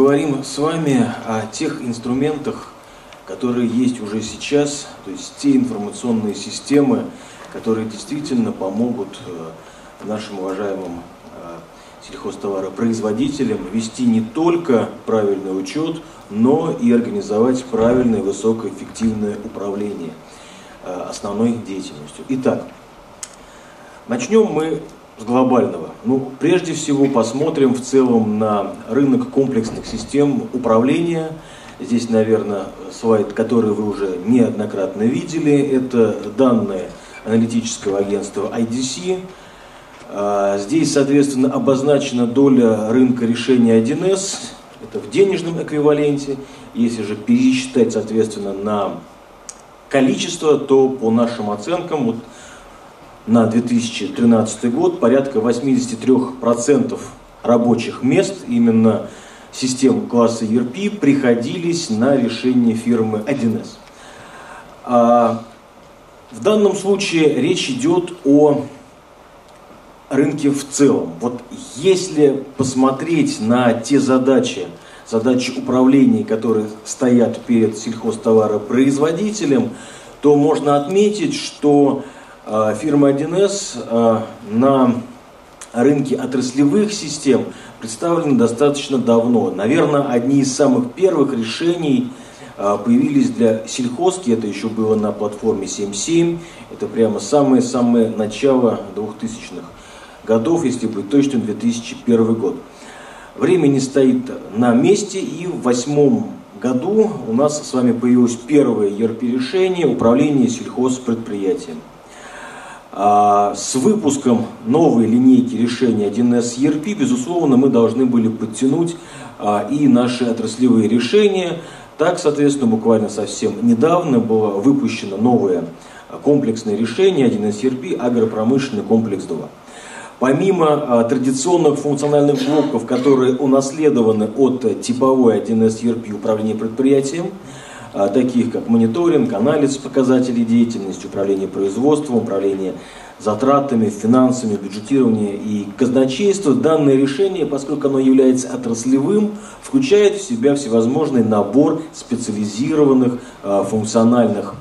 поговорим с вами о тех инструментах, которые есть уже сейчас, то есть те информационные системы, которые действительно помогут э, нашим уважаемым э, сельхозтоваропроизводителям вести не только правильный учет, но и организовать правильное высокоэффективное управление э, основной деятельностью. Итак, начнем мы с глобального. Ну, прежде всего посмотрим в целом на рынок комплексных систем управления. Здесь, наверное, слайд, который вы уже неоднократно видели. Это данные аналитического агентства IDC. А, здесь, соответственно, обозначена доля рынка решения 1С. Это в денежном эквиваленте. Если же пересчитать, соответственно, на количество, то по нашим оценкам, вот на 2013 год порядка 83% рабочих мест именно систем класса ERP приходились на решение фирмы 1С. А в данном случае речь идет о рынке в целом. Вот если посмотреть на те задачи, задачи управления, которые стоят перед сельхозтоваропроизводителем, то можно отметить, что фирма 1С а, на рынке отраслевых систем представлена достаточно давно. Наверное, одни из самых первых решений а, появились для сельхозки, это еще было на платформе 7.7, это прямо самое-самое начало 2000-х годов, если быть точным, 2001 год. Время не стоит на месте, и в восьмом году у нас с вами появилось первое ERP-решение управления сельхозпредприятием. А, с выпуском новой линейки решения 1С ERP, безусловно, мы должны были подтянуть а, и наши отраслевые решения. Так, соответственно, буквально совсем недавно было выпущено новое комплексное решение 1С ERP агропромышленный комплекс 2. Помимо а, традиционных функциональных блоков, которые унаследованы от типовой 1С ERP управления предприятием, таких как мониторинг, анализ показателей деятельности, управление производством, управление затратами, финансами, бюджетирование и казначейство, данное решение, поскольку оно является отраслевым, включает в себя всевозможный набор специализированных а, функциональных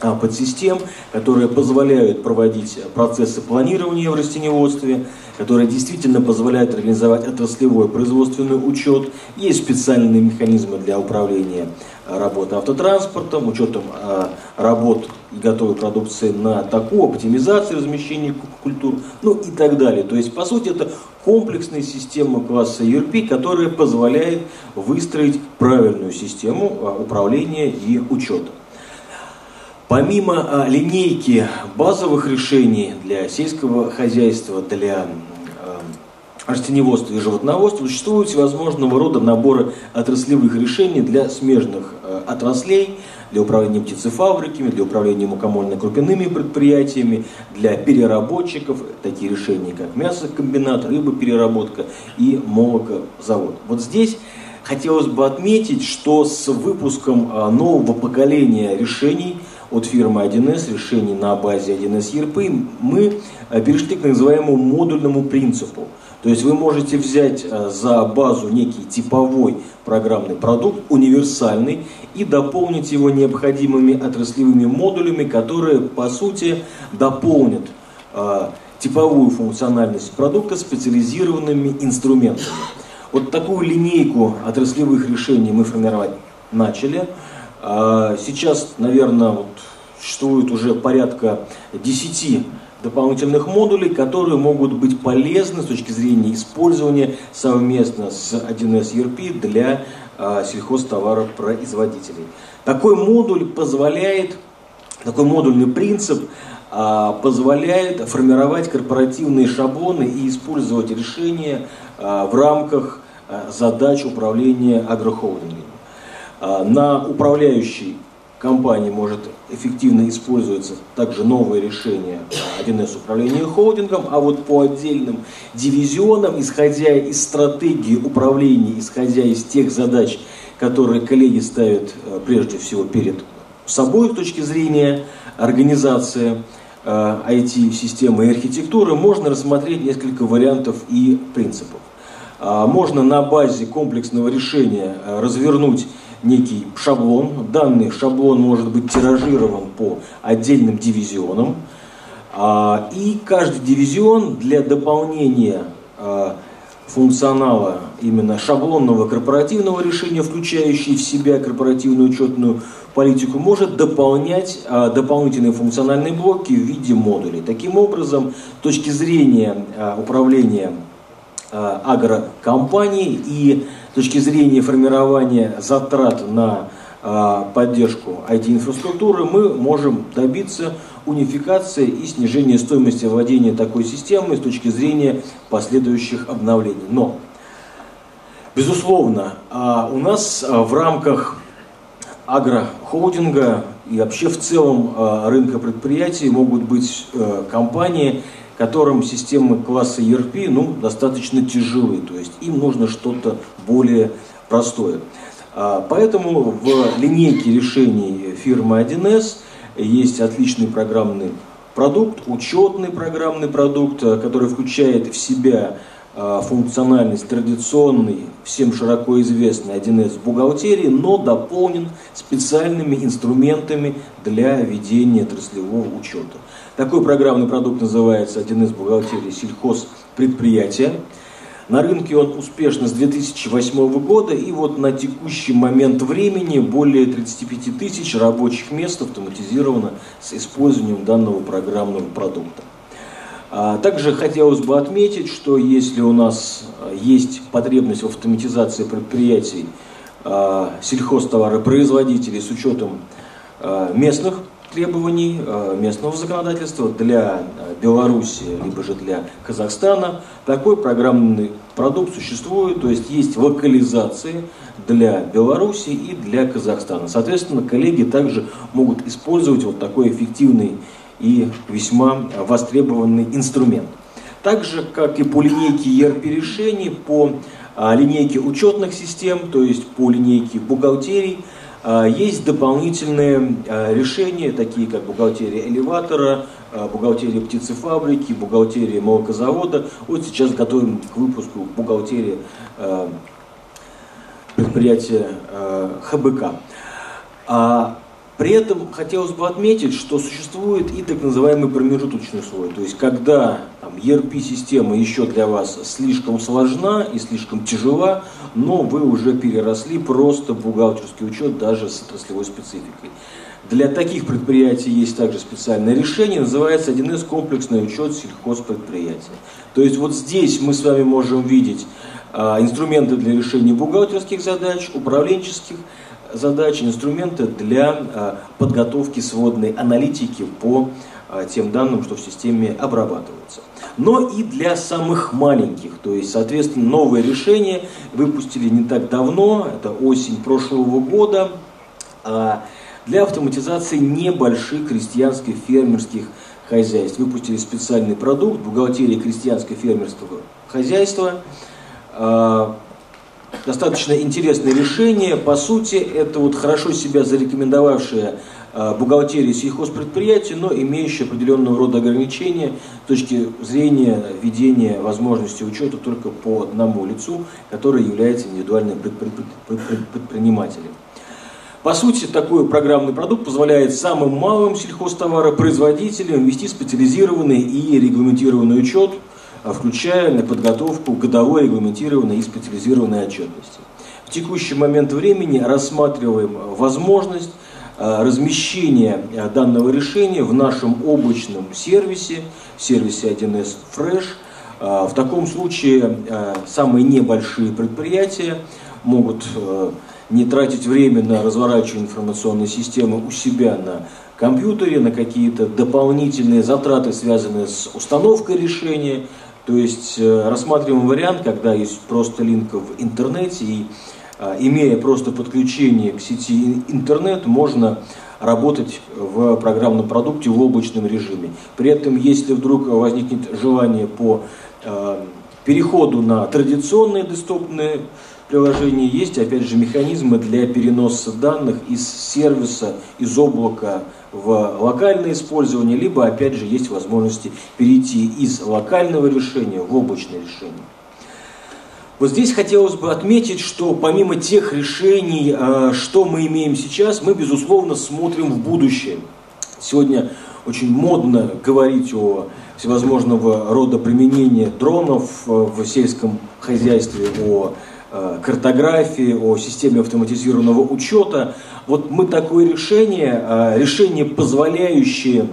а, подсистем, которые позволяют проводить процессы планирования в растеневодстве, которые действительно позволяют организовать отраслевой производственный учет. Есть специальные механизмы для управления работы автотранспортом, учетом а, работ и готовой продукции на таку, оптимизации размещения культур, ну и так далее. То есть, по сути, это комплексная система класса ERP, которая позволяет выстроить правильную систему а, управления и учета. Помимо линейки базовых решений для сельского хозяйства, для растеневодства и животноводства, существуют всевозможного рода наборы отраслевых решений для смежных а, отраслей, для управления птицефабриками, для управления мукомольно-крупяными предприятиями, для переработчиков, такие решения, как мясокомбинат, рыбопереработка и молокозавод. Вот здесь хотелось бы отметить, что с выпуском нового поколения решений – от фирмы 1С, решений на базе 1С ERP, мы э, перешли к называемому модульному принципу. То есть вы можете взять э, за базу некий типовой программный продукт, универсальный, и дополнить его необходимыми отраслевыми модулями, которые, по сути, дополнят э, типовую функциональность продукта специализированными инструментами. Вот такую линейку отраслевых решений мы формировать начали. А сейчас, наверное, вот существует уже порядка 10 дополнительных модулей, которые могут быть полезны с точки зрения использования совместно с 1С ERP для а, сельхозтоваропроизводителей. Такой модуль позволяет, такой модульный принцип а, позволяет формировать корпоративные шаблоны и использовать решения в рамках задач управления агрохолдингами. А, на управляющей компании может эффективно использоваться также новое решение 1С управления холдингом, а вот по отдельным дивизионам, исходя из стратегии управления, исходя из тех задач, которые коллеги ставят э, прежде всего перед собой с точки зрения организации IT-системы э, и архитектуры, можно рассмотреть несколько вариантов и принципов. можно на базе комплексного решения развернуть некий шаблон. Данный шаблон может быть тиражирован по отдельным дивизионам. И каждый дивизион для дополнения функционала именно шаблонного корпоративного решения, включающий в себя корпоративную учетную политику, может дополнять а, дополнительные функциональные блоки в виде модулей. Таким образом, с точки зрения а, управления а, агрокомпанией и с точки зрения формирования затрат на а, поддержку IT-инфраструктуры, мы можем добиться унификации и снижения стоимости владения такой системой с точки зрения последующих обновлений. Но, безусловно, а, у нас а, в рамках агрохолдинга и вообще в целом рынка предприятий могут быть компании, которым системы класса ERP ну, достаточно тяжелые, то есть им нужно что-то более простое. А, поэтому в линейке решений фирмы 1С есть отличный программный продукт, учетный программный продукт, э, который включает в себя а, функциональность традиционной, всем широко известной 1С бухгалтерии, но дополнен специальными инструментами для ведения отраслевого учета. Такой программный продукт называется 1С бухгалтерии сельхозпредприятия. На рынке он успешно с 2008 года, и вот на текущий момент времени более 35 тысяч рабочих мест автоматизировано с использованием данного программного продукта. А, также хотелось бы отметить, что если у нас а, есть потребность в автоматизации предприятий а, сельхозтоваропроизводителей с учетом местных требований э, местного законодательства для э, Беларуси, либо же для Казахстана. Такой программный продукт существует, то есть есть локализации для Беларуси и для Казахстана. Соответственно, коллеги также могут использовать вот такой эффективный и весьма востребованный инструмент. Так же, как и по линейке ERP-решений, по линейке учетных систем, то есть по линейке бухгалтерий, есть дополнительные а, решения, такие как бухгалтерия элеватора, а, бухгалтерия птицефабрики, бухгалтерия молокозавода. Вот сейчас готовим к выпуску бухгалтерия предприятия ХБК. При этом хотелось бы отметить, что существует и так называемый промежуточный слой. То есть, когда там, ERP-система еще для вас слишком сложна и слишком тяжела, но вы уже переросли просто бухгалтерский учет даже с отраслевой спецификой. Для таких предприятий есть также специальное решение, называется 1С комплексный учет сельхозпредприятия. То есть вот здесь мы с вами можем видеть а, инструменты для решения бухгалтерских задач, управленческих задачи, инструменты для а, подготовки сводной аналитики по а, тем данным, что в системе обрабатываются. Но и для самых маленьких, то есть, соответственно, новые решения выпустили не так давно, это осень прошлого года, а, для автоматизации небольших крестьянско-фермерских хозяйств. Выпустили специальный продукт бухгалтерии крестьянско-фермерского хозяйства, достаточно интересное решение. По сути, это вот хорошо себя зарекомендовавшая а, бухгалтерия сельхозпредприятия, но имеющая определенного рода ограничения с точки зрения ведения возможности учета только по одному лицу, который является индивидуальным предпринимателем. По сути, такой программный продукт позволяет самым малым сельхозтоваропроизводителям вести специализированный и регламентированный учет – включая на подготовку годовой регламентированной и специализированной отчетности. В текущий момент времени рассматриваем возможность а, размещения а, данного решения в нашем облачном сервисе, сервисе 1С Fresh. В таком случае самые небольшие предприятия могут не тратить время на разворачивание информационной системы у себя на компьютере, на какие-то дополнительные затраты, связанные с установкой решения, то есть э, рассматриваем вариант, когда есть просто линк в интернете и а, имея просто подключение к сети интернет, можно работать в программном продукте в облачном режиме. При этом, если вдруг возникнет желание по а, переходу на традиционные десктопные приложения, есть опять же механизмы для переноса данных из сервиса, из облака в локальное использование, либо опять же есть возможности перейти из локального решения в облачное решение. Вот здесь хотелось бы отметить, что помимо тех решений, э, что мы имеем сейчас, мы, безусловно, смотрим в будущее. Сегодня очень модно говорить о всевозможного рода применения дронов э, в сельском хозяйстве, о картографии, о системе автоматизированного учета. Вот мы такое решение, решение, позволяющее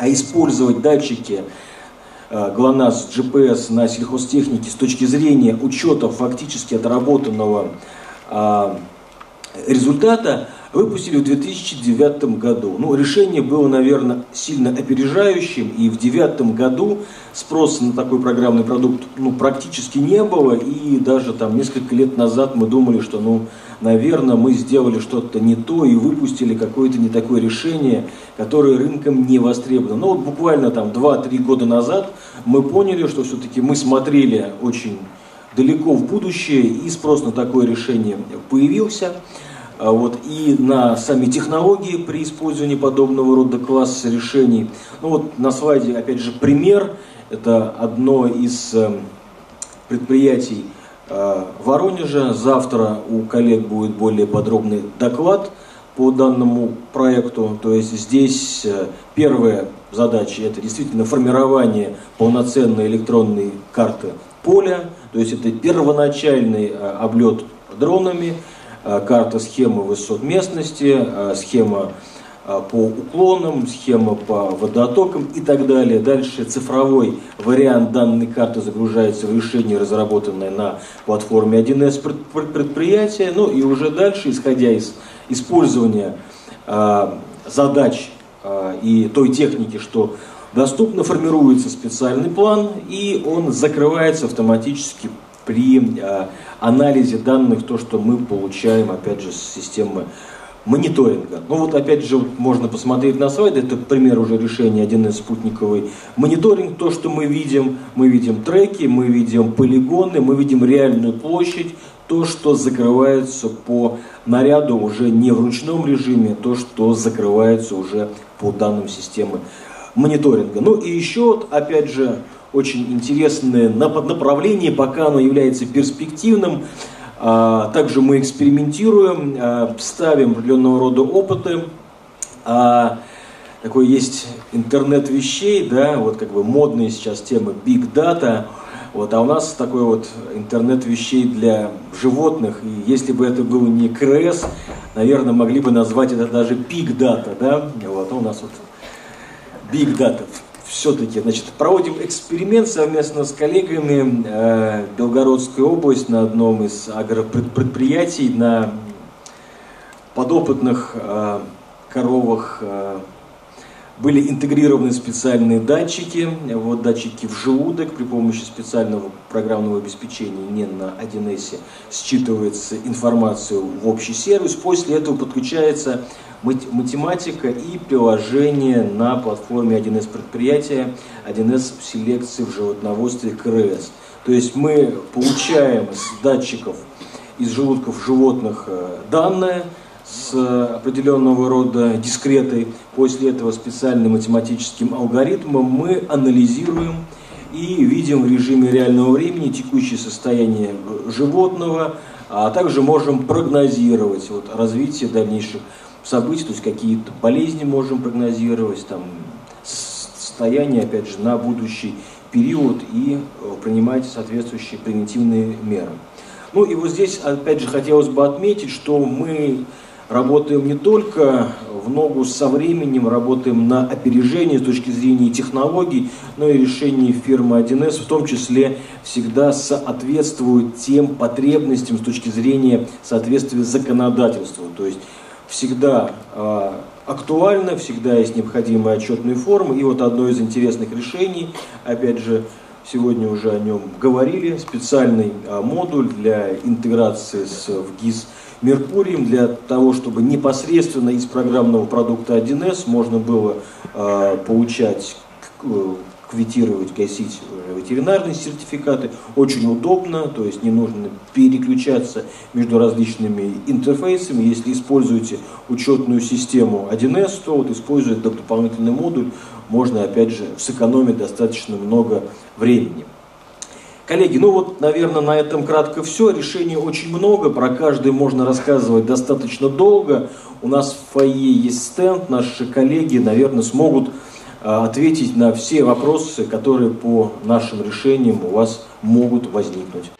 использовать датчики Э, ГЛОНАСС, GPS на сельхозтехнике с точки зрения учета фактически отработанного результата выпустили в 2009 году. Ну, решение было, наверное, сильно опережающим, и в 2009 году спроса на такой программный продукт ну, практически не было, и даже там несколько лет назад мы думали, что, ну, наверное, мы сделали что-то не то и выпустили какое-то не такое решение, которое рынком не востребовано. Но вот буквально там 2-3 года назад мы поняли, что все-таки мы смотрели очень далеко в будущее, и спрос на такое решение появился. А вот, и на сами технологии при использовании подобного рода класса решений. Ну вот на слайде, опять же, пример. Это одно из эм, предприятий э, Воронежа. Завтра у коллег будет более подробный доклад по данному проекту. То есть здесь э, первая задача – это действительно формирование полноценной электронной карты поля. То есть это первоначальный э, облет дронами – карта схемы высот местности, э, схема э, по уклонам, схема по водоотокам и так далее. Дальше цифровой вариант данной карты загружается в решение, разработанное на платформе 1С предприятия. Ну и уже дальше, исходя из использования задач и той техники, что доступно, формируется специальный план, и он закрывается автоматически при э, анализе данных, то, что мы получаем, опять же, с системы мониторинга. Ну вот опять же можно посмотреть на слайд, это пример уже решения 1С спутниковый мониторинг, то, что мы видим, мы видим треки, мы видим полигоны, мы видим реальную площадь, то, что закрывается по наряду уже не в ручном режиме, то, что закрывается уже по данным системы мониторинга. Ну и еще, опять же, очень интересное направление, пока оно является перспективным. А, также мы экспериментируем, а, ставим определенного рода опыты. А, такой есть интернет вещей, да, вот как бы модная сейчас тема Big Data. Вот, а у нас такой вот интернет вещей для животных. И если бы это было не КРС, наверное, могли бы назвать это даже Big Data, да? Вот, а у нас вот Big Data все-таки, значит, проводим эксперимент совместно с коллегами э, Белгородской области на одном из агропредприятий на подопытных э, коровах э, были интегрированы специальные датчики, вот датчики в желудок при помощи специального программного обеспечения не на 1С считывается информацию в общий сервис, после этого подключается математика и приложение на платформе 1С предприятия, 1С селекции в животноводстве КРС. То есть мы получаем с датчиков из желудков животных э, данные с определенного рода дискретой. После этого специальным математическим алгоритмом мы анализируем и видим в режиме реального времени текущее состояние животного, а также можем прогнозировать вот, развитие дальнейших событий, то есть какие-то болезни можем прогнозировать, там, состояние, опять же, на будущий период и э, принимать соответствующие превентивные меры. Ну и вот здесь, опять же, хотелось бы отметить, что мы работаем не только в ногу со временем, работаем на опережение с точки зрения технологий, но и решения фирмы 1С в том числе всегда соответствуют тем потребностям с точки зрения соответствия законодательству. То есть всегда э, актуально, всегда есть необходимые отчетные формы. И вот одно из интересных решений, опять же, сегодня уже о нем говорили, специальный э, модуль для интеграции с ВГИС Меркурием, для того, чтобы непосредственно из программного продукта 1С можно было э, получать квитировать, гасить э, ветеринарные сертификаты. Очень удобно, то есть не нужно переключаться между различными интерфейсами. Если используете учетную систему 1С, то вот используя дополнительный модуль, можно опять же сэкономить достаточно много времени. Коллеги, ну вот, наверное, на этом кратко все. Решений очень много, про каждый можно рассказывать достаточно долго. У нас в фойе есть стенд, наши коллеги, наверное, смогут а, ответить на все вопросы, которые по нашим решениям у вас могут возникнуть.